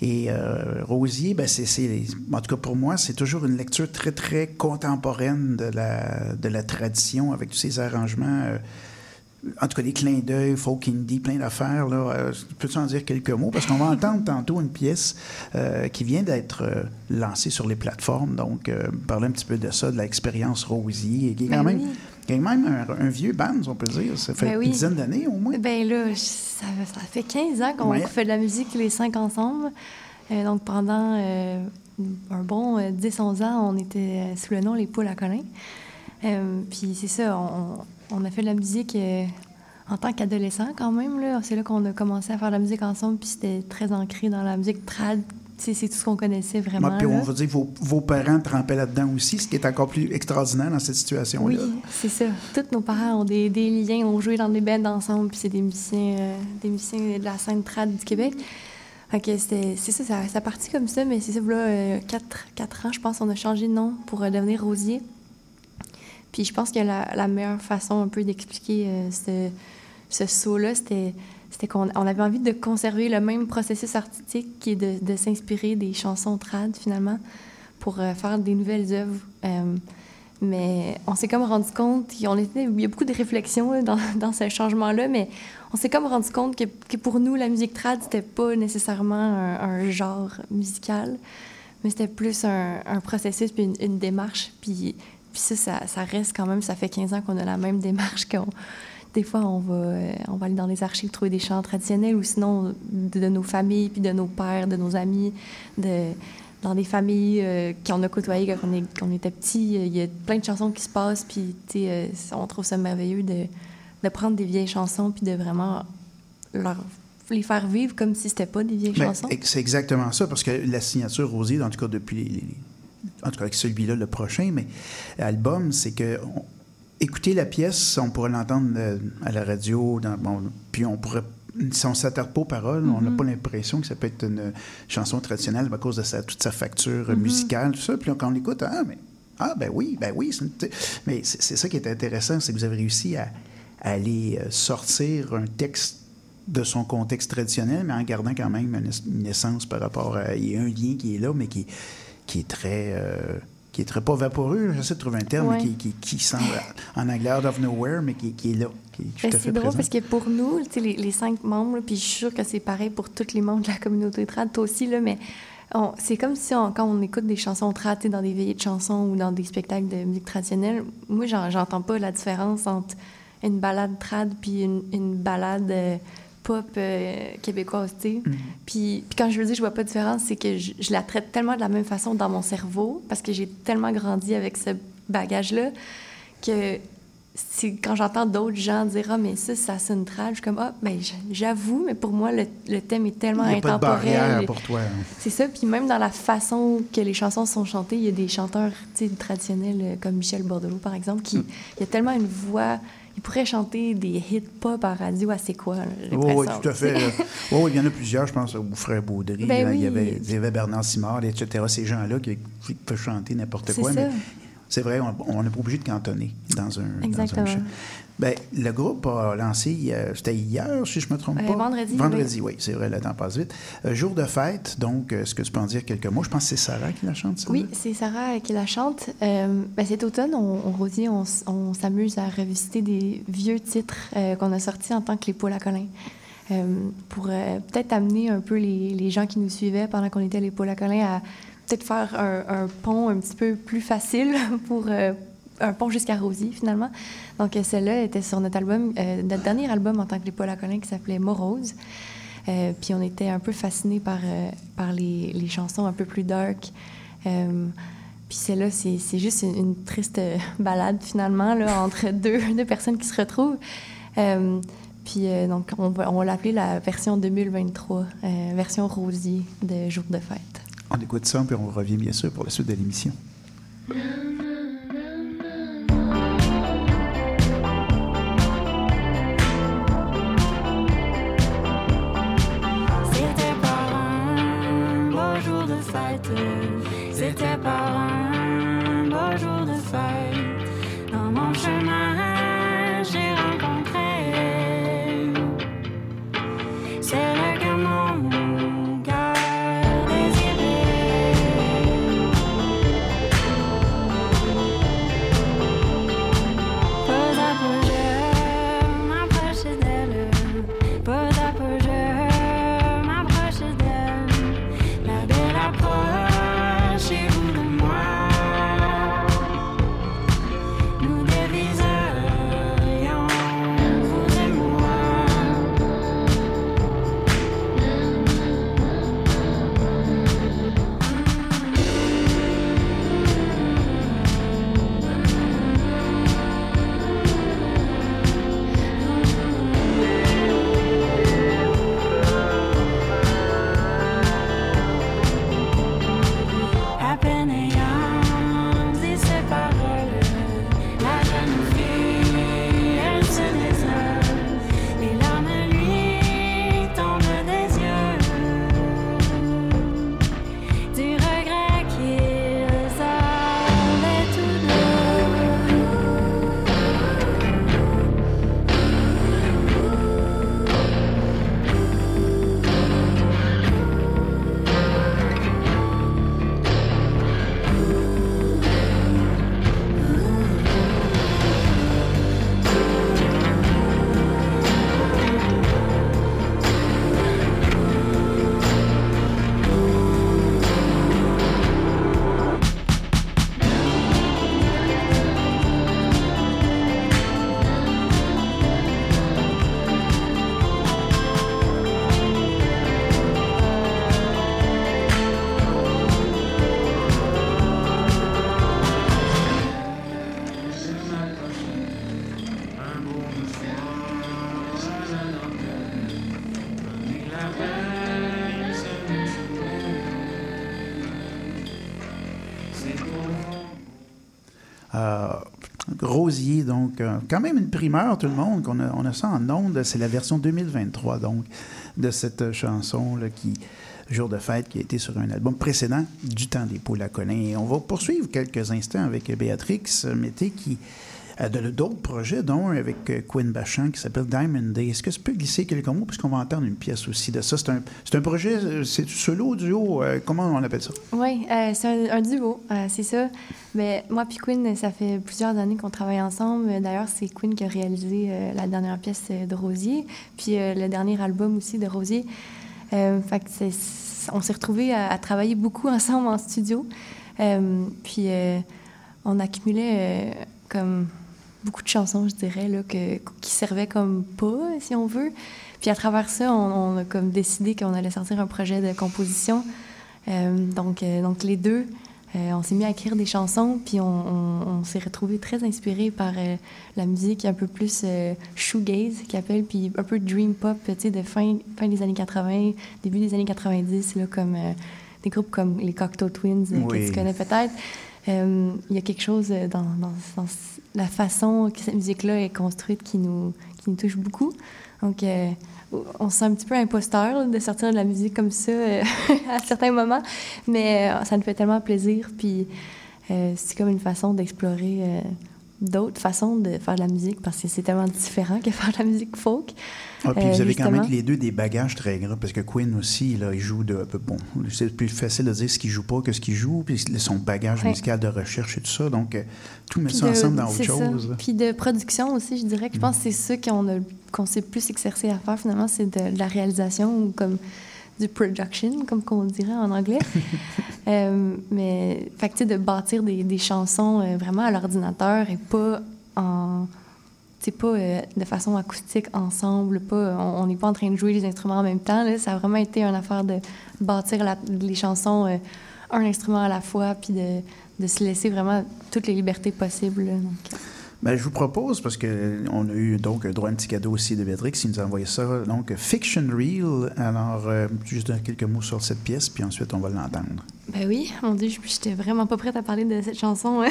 Et euh, Rosier, ben c'est, en tout cas pour moi, c'est toujours une lecture très, très contemporaine de la, de la tradition avec tous ces arrangements. Euh, en tout cas, des clins d'œil, folk indie, plein d'affaires. Là. Euh, Peux-tu en dire quelques mots? Parce qu'on va entendre [LAUGHS] tantôt une pièce euh, qui vient d'être euh, lancée sur les plateformes. Donc, euh, parler un petit peu de ça, de l'expérience Rosier, qui est quand même, oui. Qui est quand même un, un vieux band, on peut dire. Ça fait Ben oui. une dizaine d'années au moins. Ben là, je- ça, ça fait 15 ans qu'on Ouais. fait de la musique les cinq ensemble. Euh, donc pendant euh, un bon euh, 10-11 ans, on était euh, sous le nom Les Poules à Colin. Euh, puis c'est ça, on, on a fait de la musique euh, en tant qu'adolescent quand même. là. C'est là qu'on a commencé à faire de la musique ensemble, puis c'était très ancré dans la musique trad. C'est tout ce qu'on connaissait vraiment. Ouais, puis on va dire vos, vos parents trempaient là-dedans aussi, ce qui est encore plus extraordinaire dans cette situation-là. Oui, c'est ça. Tous nos parents ont des, des liens, ont joué dans des bands ensemble, puis c'est des musiciens, euh, des musiciens de la scène trad du Québec. Fait que c'est ça, ça, ça a parti comme ça, mais c'est ça, là, euh, quatre, quatre ans, je pense, on a changé de nom pour euh, devenir Rosier. Puis je pense que la, la meilleure façon un peu d'expliquer euh, ce, ce saut-là, c'était c'était qu'on on avait envie de conserver le même processus artistique qui est de, de s'inspirer des chansons trad, finalement, pour euh, faire des nouvelles œuvres. Euh, mais on s'est comme rendu compte, était, il y a beaucoup de réflexions dans, [LAUGHS] dans ce changement-là, mais on s'est comme rendu compte que, que pour nous, la musique trad, c'était pas nécessairement un, genre musical, mais c'était plus un, processus puis une, une démarche. Puis, puis ça, ça, ça reste quand même, ça fait 15 ans qu'on a la même démarche. [LAUGHS] qu'on des fois, on va, euh, on va aller dans les archives trouver des chants traditionnels ou sinon de, de nos familles, puis de nos pères, de nos amis, de, dans des familles euh, qu'on a côtoyées quand on, est, quand on était petit. Il y a plein de chansons qui se passent, puis euh, on trouve ça merveilleux de, de prendre des vieilles chansons puis de vraiment leur, les faire vivre comme si c'était pas des vieilles Ben, chansons. c'est exactement ça, parce que la signature Rosier, en tout cas depuis les- en tout cas avec celui-là, le prochain, mais album, c'est que écouter la pièce, on pourrait l'entendre euh, à la radio, dans, bon, puis on pourrait si on ne s'attarde pas aux paroles, on n'a Mhm. pas l'impression que ça peut être une chanson traditionnelle à cause de sa, toute sa facture Mhm. musicale, tout ça. Puis quand on l'écoute, ah, mais, ah, ben oui, ben oui. une- mais c'est ça qui est intéressant, c'est que vous avez réussi à, à aller euh, sortir un texte de son contexte traditionnel, mais en gardant quand même une, es- une essence par rapport à. Il y a un lien qui est là, mais qui, qui est très. euh, qui est très pas vaporeux, j'essaie de trouver un terme, Ouais. mais qui, qui, qui semble en anglais out of nowhere, mais qui, qui est là, qui est tout Ben, à fait c'est drôle présent. parce que pour nous, les, les cinq membres, puis je suis sûre que c'est pareil pour tous les membres de la communauté trad, toi aussi, là, mais c'est comme si on- quand on écoute des chansons trad, dans des veillées de chansons ou dans des spectacles de musique traditionnelle, moi, j'en- j'entends pas la différence entre une balade trad puis une, une balade euh, pop euh, québécoise, tu sais. Puis, puis quand je veux dire je vois pas de différence, c'est que je, je la traite tellement de la même façon dans mon cerveau parce que j'ai tellement grandi avec ce bagage-là que quand j'entends d'autres gens dire ah mais ça ça sonne trash je suis comme ah mais j'avoue mais pour moi le, le, thème est tellement il y a intemporel pas de barrière pour toi hein. c'est ça puis même dans la façon que les chansons sont chantées il y a des chanteurs traditionnels euh, comme Michel Bordelot par exemple qui Hmm. il y a tellement une voix il pourrait chanter des hits pop en radio à c'est quoi Oui, oui, tout à fait. [LAUGHS] oui, il y en a plusieurs, je pense, au Frère Baudry. Ben là, il, y avait, il y avait Bernard Simard, etc. Ces gens-là qui, qui peuvent chanter n'importe quoi. ça. Mais c'est vrai, on n'est pas obligé de cantonner dans un, dans un Ben, le groupe a lancé, euh, c'était hier, si je me trompe Euh, pas. vendredi, Vendredi, oui, c'est vrai, le temps passe vite. Euh, jour de fête, donc, est-ce que tu peux en dire quelques mots? Je pense que c'est Sarah qui la chante, ça. Oui, c'est Sarah qui la chante. Ben, cet automne, on, on, on, s'amuse à revisiter des vieux titres qu'on a sortis en tant que les Pauls à Colin. Pour peut-être amener un peu les, les gens qui nous suivaient pendant qu'on était les Pauls à Colin à peut-être faire un, un pont un petit peu plus facile [LAUGHS] pour un pont jusqu'à Rosie, finalement. Donc, euh, celle-là était sur notre album, euh, notre dernier album en tant que les Colin qui s'appelait Morose. Euh, puis on était un peu fascinés par, euh, par les, les chansons un peu plus dark. Euh, puis celle-là, c'est c'est juste une, une triste euh, balade finalement là, entre [LAUGHS] deux, deux personnes qui se retrouvent. Euh, puis euh, donc, on va, on va l'appeler la version 2023, euh, version Rosier de Jour de fête. On écoute ça, puis on revient bien sûr pour la suite de l'émission. [LAUGHS] fête. C'était pas un beau jour de fête. Rosier, donc, euh, quand même une primeur, tout le monde, qu'on a, on a ça en ondes. C'est la version 2023, donc, de cette chanson là, qui, Jour de fête, qui a été sur un album précédent, Du temps des poules à Colin. Et on va poursuivre quelques instants avec Béatrix Mété, qui de- d'autres projets, dont avec euh, Quinn Bachand, qui s'appelle Diamond Day. Est-ce que tu peux glisser quelques mots, puisqu'on va entendre une pièce aussi de ça? C'est un, un projet, euh, c'est solo, duo, euh, comment on appelle ça? Oui, euh, c'est un, duo, euh, c'est ça. Mais moi puis Quinn, ça fait plusieurs années qu'on travaille ensemble. D'ailleurs, c'est Quinn qui a réalisé euh, la dernière pièce euh, de Rosier, puis euh, le dernier album aussi de Rosier. Euh, fait que on s'est retrouvés à, travailler beaucoup [LAUGHS] ensemble en studio. Euh, puis euh, on accumulait euh, comme beaucoup de chansons, je dirais, là, que, qui servaient comme pas, si on veut. Puis à travers ça, on, on a comme décidé qu'on allait sortir un projet de composition. Euh, donc, euh, donc les deux, euh, on s'est mis à écrire des chansons, puis on, on- on s'est retrouvé très inspiré par la musique un peu plus shoegaze, qui appelle, puis un peu dream pop, tu sais, de fin, fin des années 80, début des années 90, là, comme des groupes comme les Cocteau Twins, Oui. que tu connais peut-être. Euh, Il y a quelque chose dans, la façon que cette musique-là est construite qui nous, qui nous touche beaucoup. Donc, euh, on se sent un petit peu imposteur de sortir de la musique comme ça euh, [LAUGHS] à certains moments, mais ça nous fait tellement plaisir. Puis c'est comme une façon d'explorer d'autres façons de faire de la musique parce que c'est tellement différent que faire de la musique folk. Ah, puis Euh, vous avez quand même les deux des bagages très grands, parce que Quinn aussi, là, il joue de. Bon, c'est plus facile de dire ce qu'il joue pas que ce qu'il joue, puis son bagage Ouais. musical de recherche et tout ça. Donc, euh, tout met ça de- ensemble dans autre ça. chose. Puis de production aussi, je dirais que je pense que c'est ça qu'on a qu'on s'est plus exercé à faire finalement, c'est de, de la réalisation ou comme du production, comme qu'on dirait en anglais. [LAUGHS] Euh, mais fait que, tu sais, de bâtir des, des chansons euh, vraiment à l'ordinateur et pas en c'est pas euh, de façon acoustique ensemble, pas on n'est pas en train de jouer les instruments en même temps. Là. Ça a vraiment été une affaire de bâtir les chansons euh, un instrument à la fois, puis de, se laisser vraiment toutes les libertés possibles. Donc, Ben, je vous propose, parce qu'on a eu donc droit à un petit cadeau aussi de Béatrix, il nous a envoyé ça. Donc, Fiction Reel. Alors, euh, juste quelques mots sur cette pièce, puis ensuite, on va l'entendre. Ben oui, mon Dieu, j'étais vraiment pas prête à parler de cette chanson. hein.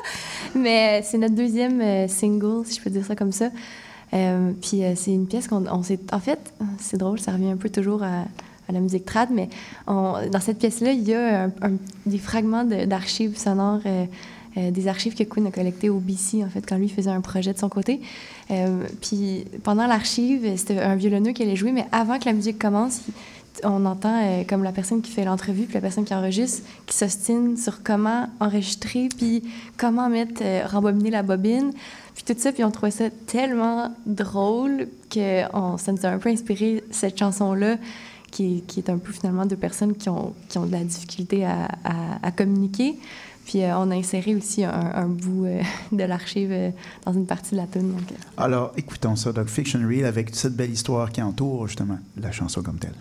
[LAUGHS] Mais euh, c'est notre deuxième euh, single, si je peux dire ça comme ça. Puis c'est une pièce qu'on on s'est... En fait, c'est drôle, ça revient un peu toujours à, la musique trad, mais dans cette pièce-là, il y a des fragments d'archives sonores, euh, des archives que Quinn a collectées au BC, en fait, quand lui faisait un projet de son côté. Euh, puis pendant l'archive, c'était un violonneux qui allait jouer, mais avant que la musique commence, on entend euh, comme la personne qui fait l'entrevue puis la personne qui enregistre qui s'ostine sur comment enregistrer puis comment mettre rembobiner la bobine puis tout ça puis on trouvait ça tellement drôle que ça nous a un peu inspiré cette chanson là qui, est- un peu finalement deux personnes qui ont, qui ont de la difficulté à communiquer puis euh, on a inséré aussi un, un bout euh, [LAUGHS] de l'archive euh, dans une partie de la tune Alors, écoutons ça. Donc, Fiction Reel, avec cette belle histoire qui entoure, justement, la chanson comme telle.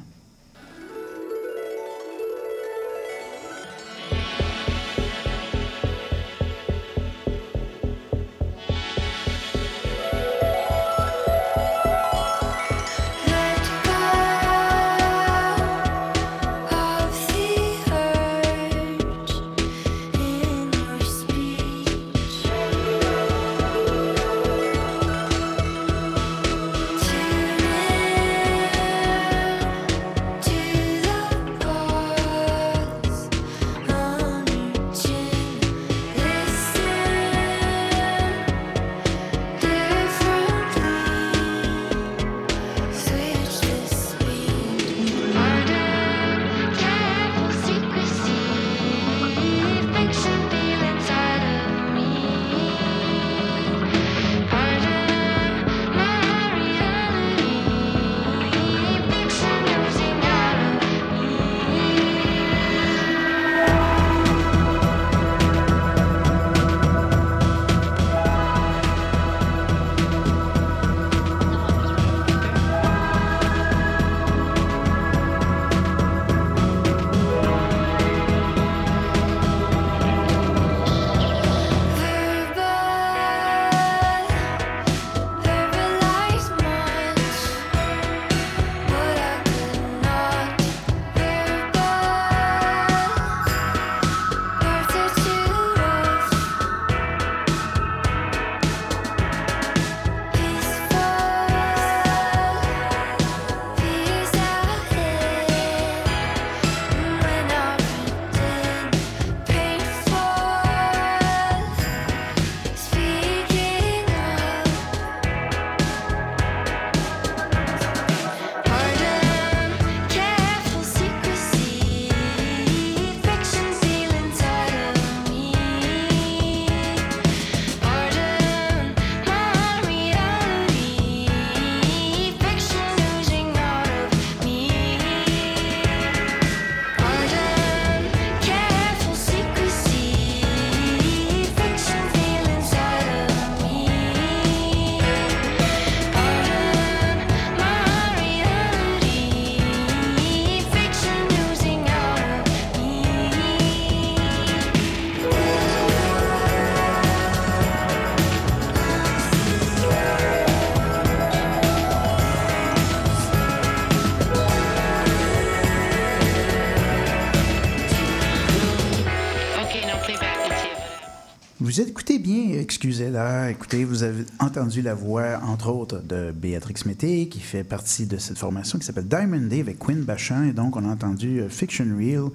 Bien, excusez-la. Écoutez, vous avez entendu la voix, entre autres, de Béatrix Mété, qui fait partie de cette formation qui s'appelle Diamond Day avec Quinn Bachan. Et donc, on a entendu euh, Fiction Real.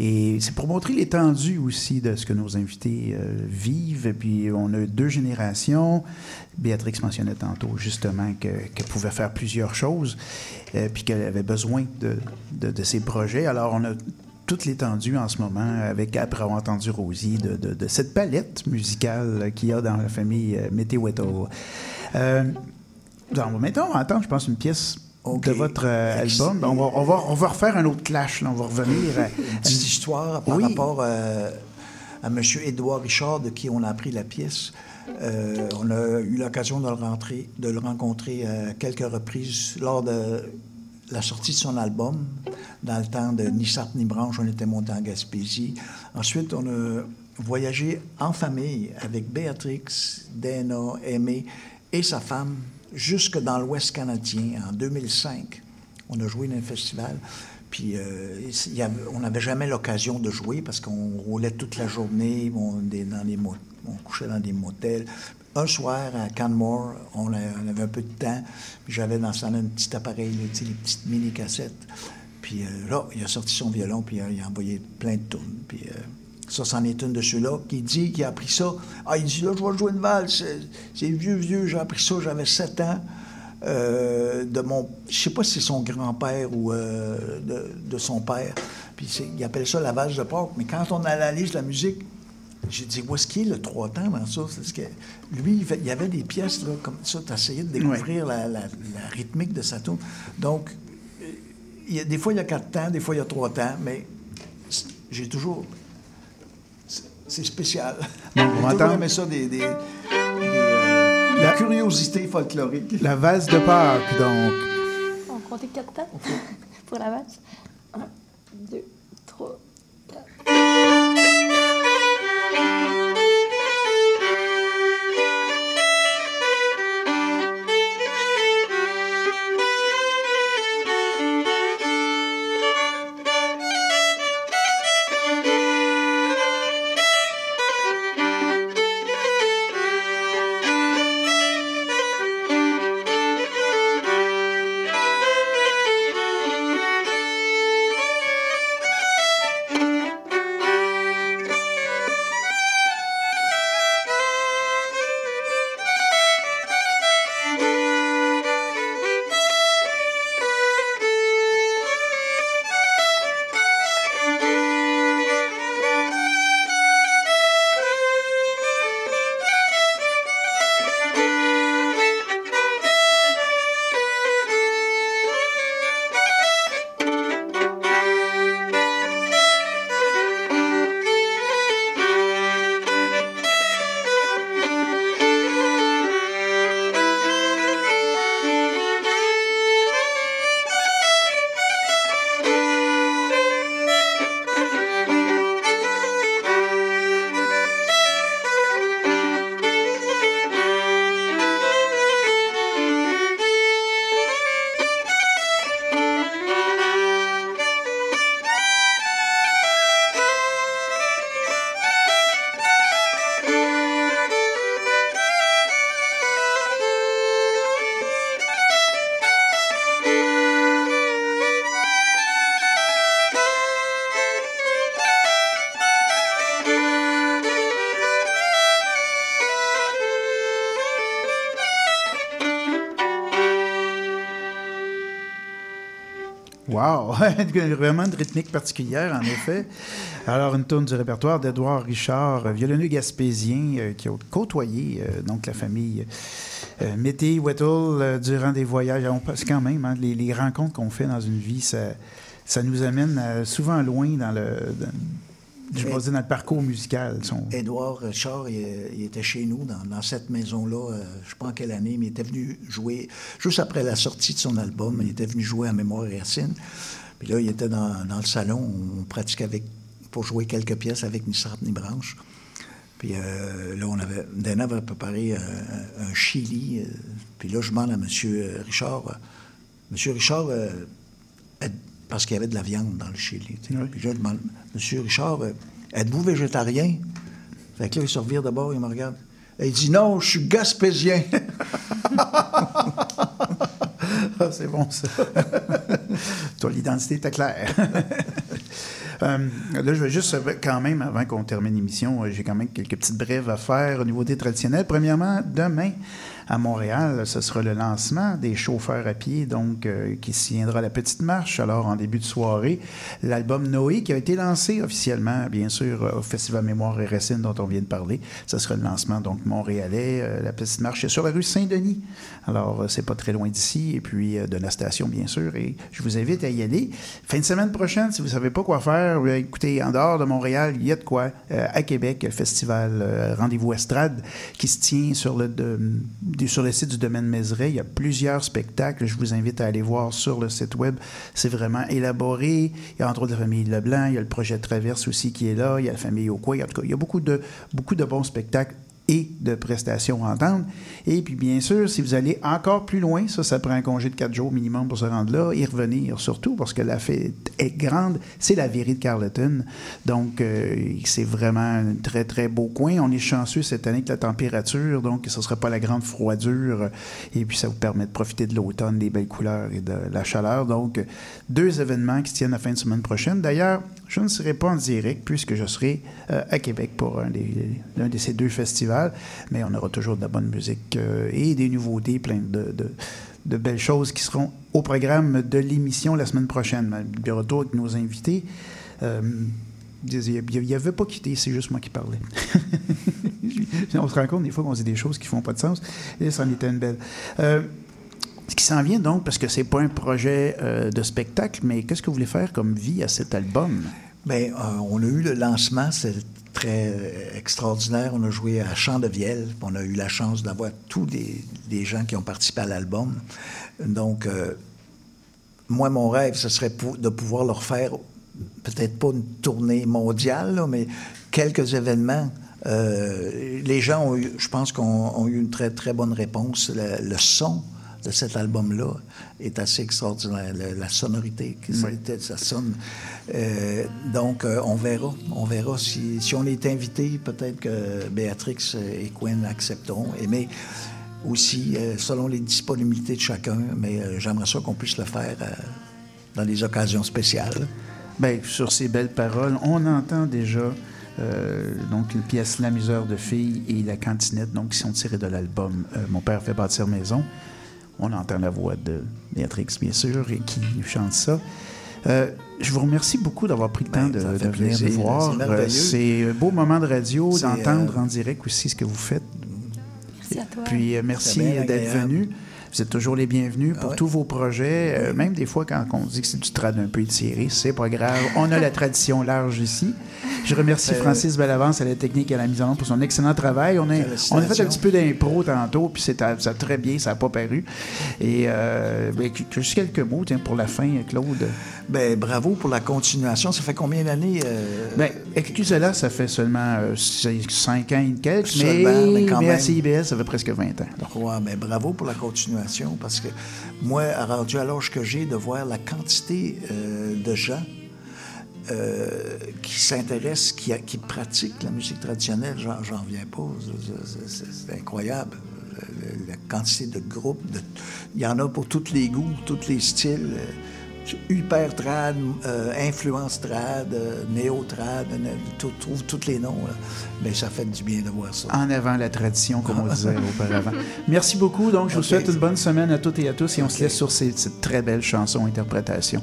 Et c'est pour montrer l'étendue aussi de ce que nos invités euh, vivent. Et puis, on a deux générations. Béatrix mentionnait tantôt, justement, que- qu'elle pouvait faire plusieurs choses, euh, puis qu'elle avait besoin de, de, de projets. Alors, on a toute l'étendue en ce moment, avec, après avoir entendu Rosie, de, de- de cette palette musicale qu'il y a dans la famille euh, Weddle. Euh, maintenant, on va entendre, je pense, une pièce de votre euh, album. On va, on, va, on va refaire un autre clash, là. on va revenir à... Une [LAUGHS] petite histoire par Oui. rapport euh, à M. Édouard Richard, de qui on a appris la pièce. Euh, on a eu l'occasion de le, rentrer- de le rencontrer à quelques reprises lors de la sortie de son album. Dans le temps de Ni Sartre ni Branche, on était monté en Gaspésie. Ensuite, on a voyagé en famille avec Béatrix, Dana, Aimé et sa femme jusque dans l'Ouest canadien en 2005. On a joué dans un festival. Puis euh, on n'avait jamais l'occasion de jouer parce qu'on roulait toute la journée, on couchait dans des motels. Un soir à Canmore, on, avait un peu de temps. J'avais dans ce temps-là un petit appareil, sais, les petites mini-cassettes. Puis euh, là, il a sorti son violon, puis euh, il a envoyé plein de tunes. Puis euh, ça, c'en est une de ceux-là qui dit qu'il a appris ça. Ah, il dit là, je vais jouer une valse. C'est- vieux, vieux. J'ai appris ça, j'avais 7 ans. De mon. Je sais pas si c'est son grand-père ou de, de son père. Puis il appelle ça la valse de Pâques. Mais quand on analyse la musique, j'ai dit, où est-ce qu'il est le trois temps dans ça? C'est ce que, lui, il, y avait des pièces là, comme ça, tu essayé de découvrir la, la- la rythmique de sa tune. Donc, euh, il y a, des fois, il y a quatre temps, des fois, il y a trois temps, mais j'ai toujours. c'est- spécial. [LAUGHS] On j'ai toujours aimé ça, des, des, des, euh, La- des curiosités folkloriques. La valse de Pâques, donc. On comptait quatre temps [LAUGHS] pour la valse. [LAUGHS] Wow! Vraiment une rythmique particulière, en effet. Alors, une tourne du répertoire d'Edouard Richard, violoneux gaspésien, euh, qui a côtoyé euh, donc la famille euh, Mété, euh, durant des voyages. Passe quand même, hein, les, rencontres qu'on fait dans une vie, ça, nous amène souvent loin dans le, je vais dire le parcours musical. Son- Édouard Richard, il, il était chez nous dans, dans cette maison-là, euh, je ne sais pas en quelle année, mais il était venu jouer, juste après la sortie de son album, il était venu jouer à Mémoire et Racine. Puis là, il était dans, dans le salon, on pratiquait avec, pour jouer quelques pièces avec ni sartre ni branche. Puis euh, là, on avait, Dana avait préparé euh, un chili. euh, puis là, je demande à M. Richard, euh, M. Richard, parce qu'il y avait de la viande dans le chili. sais. Puis là, je demande, M. Richard, euh, êtes-vous végétarien? Fait que là, il se revire d'abord, il me regarde. Et il dit non, je suis gaspésien. [LAUGHS] Ah, c'est bon, ça. [LAUGHS] Toi, l'identité était claire. [LAUGHS] Euh, là, je veux juste, euh, quand même, avant qu'on termine l'émission, j'ai quand même quelques petites brèves à faire au niveau des traditionnels. Premièrement, demain, à Montréal, ce sera le lancement des chauffeurs à pied, donc euh, qui s'y viendra la petite marche. Alors, en début de soirée, l'album Noé, qui a été lancé officiellement, bien sûr, euh, au Festival Mémoire et Racines dont on vient de parler. Ce sera le lancement, donc, montréalais. Euh, la petite marche est sur la rue Saint-Denis. Alors, euh, c'est pas très loin d'ici, et puis euh, de la station, bien sûr. Et je vous invite à y aller. Fin de semaine prochaine, si vous savez pas quoi faire, euh, écoutez, en dehors de Montréal, il y a de quoi. Euh, à Québec, le festival Rendez-vous Estrade, qui se tient sur le, de- sur le site du domaine Mézeray. Il y a plusieurs spectacles. Je vous invite à aller voir sur le site web. C'est vraiment élaboré. Il y a entre autres la famille Leblanc. Il y a le projet Traverse aussi qui est là. Il y a la famille Auquois. Il y a, en tout cas, il y a beaucoup de, beaucoup de bons spectacles et de prestations à entendre. Et puis, bien sûr, si vous allez encore plus loin, ça, ça prend un congé de quatre jours minimum pour se rendre là, y revenir surtout, parce que la fête est grande. C'est la Vérie de Carleton. Donc, euh, c'est vraiment un très, très beau coin. On est chanceux cette année que la température, donc, ce ne sera pas la grande froidure. Et puis, ça vous permet de profiter de l'automne, des belles couleurs et de la chaleur. Donc, deux événements qui se tiennent la fin de semaine prochaine. D'ailleurs, je ne serai pas en direct puisque je serai euh, à Québec pour un des- de ces deux festivals, mais on aura toujours de la bonne musique euh, et des nouveautés, plein de belles choses qui seront au programme de l'émission la semaine prochaine. De retour avec nos invités. Euh, il n'y avait pas quitté, c'est juste moi qui parlais. [LAUGHS] on se rend compte des fois qu'on dit des choses qui font pas de sens. Et ça en était une belle. Ce qui s'en vient donc, parce que c'est pas un projet euh, de spectacle, mais qu'est-ce que vous voulez faire comme vie à cet album? Bien, euh, on a eu le lancement, c'est très euh, extraordinaire. On a joué à Champ de Vielle, on a eu la chance d'avoir tous les, gens qui ont participé à l'album. Donc, moi, mon rêve, ce serait de pouvoir leur faire peut-être pas une tournée mondiale, mais quelques événements. Les gens ont eu, je pense qu'on ont eu une très, très bonne réponse. Le son de cet album-là est assez extraordinaire. Le- la sonorité, c'était- ça sonne. Euh, donc, euh, on verra. On verra si, si on est invité, peut-être que Béatrix et Quinn accepteront. Et, mais aussi, euh, selon les disponibilités de chacun, mais j'aimerais ça qu'on puisse le faire dans des occasions spéciales. Bien, sur ces belles paroles, on entend déjà euh, donc une pièce La misère de filles et La cantinette, donc qui sont tirées de l'album euh, Mon père fait bâtir maison. On entend la voix de Béatrix, bien sûr, et qui chante ça. Euh, je vous remercie beaucoup d'avoir pris le temps de, Ben, de venir nous voir. c'est. Euh, C'est un beau moment de radio, d'entendre euh, en direct aussi ce que vous faites. Merci à toi. Puis euh, merci d'être agréable. venu. Vous êtes toujours les bienvenus pour Ah ouais. tous vos projets. Euh, même des fois, quand on dit que c'est du trad un peu étiré, c'est pas grave. On a la tradition large ici. Je remercie [LAUGHS] Euh, Francis Bellavance à la technique et à la mise en œuvre pour son excellent travail. On a, on a fait un petit peu d'impro tantôt, puis c'est ça très bien, ça n'a pas paru. Et euh, ben, juste quelques mots tiens, pour la fin, Claude. Ben, bravo pour la continuation. Ça fait combien d'années? euh, Ben, Excusez-la, ça fait seulement 5 ans et quelques, mais, Seulement, mais quand mais à même. CIBS, ça fait presque 20 ans. Ouais, mais bravo pour la continuation, parce que moi, rendu à l'âge que j'ai, de voir la quantité euh, de gens euh, qui s'intéressent, qui, qui pratiquent la musique traditionnelle, j'en, j'en reviens pas. C'est- incroyable. La, la quantité de groupes, de- il y en a pour tous les goûts, tous les styles. Hyper trad, euh, influence trad, euh, néo trad, euh, tu trouves tous les noms. là. Mais ça fait du bien de voir ça. en avant la tradition, comme on disait [LAUGHS] auparavant. Merci beaucoup. Donc, je vous souhaite une bonne semaine à toutes et à tous et on se laisse sur ces- cette très belle chanson interprétation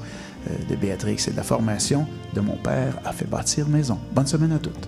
euh, de Béatrix et de la formation de mon père a fait bâtir maison. Bonne semaine à toutes.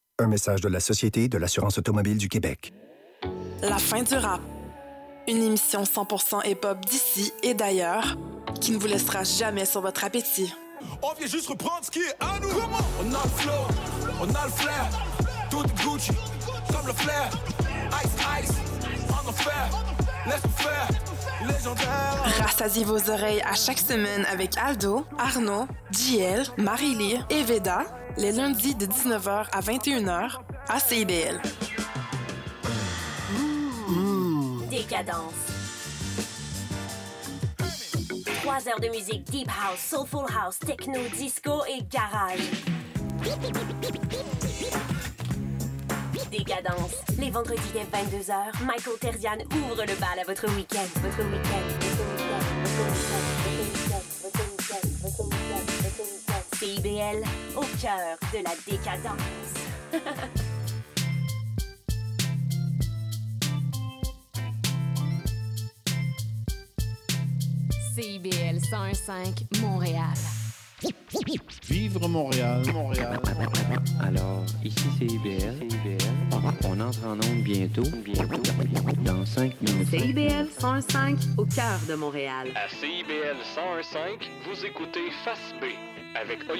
Un message de la Société de l'assurance automobile du Québec. La fin du rap. Une émission 100% hip-hop d'ici et d'ailleurs qui ne vous laissera jamais sur votre appétit. On vient juste reprendre ce qui est à nous. On a le flow, on a le flair. Tout est Gucci, comme le flair. Ice, ice, en enfer. Laisse faire, légendaire. Rassasiez vos oreilles à chaque semaine avec Aldo, Arnaud, JL, Marie-Lee et Veda, les lundis de 19h à 21h à CIBL. Décadence. Trois heures de musique deep house, soulful house, techno, disco et garage. Décadence. Les vendredis dès 22h, Michael Terzian ouvre le bal à votre week-end. Votre week-end. CIBL, au cœur de la décadence. [LAUGHS] CIBL 1015 Montréal. Vivre Montréal, Montréal. Alors, ici c'est IBL. On entre en onde bientôt. Bientôt. Dans 5 minutes. CIBL 105 au cœur de Montréal. À CIBL 101.5, vous écoutez Face B avec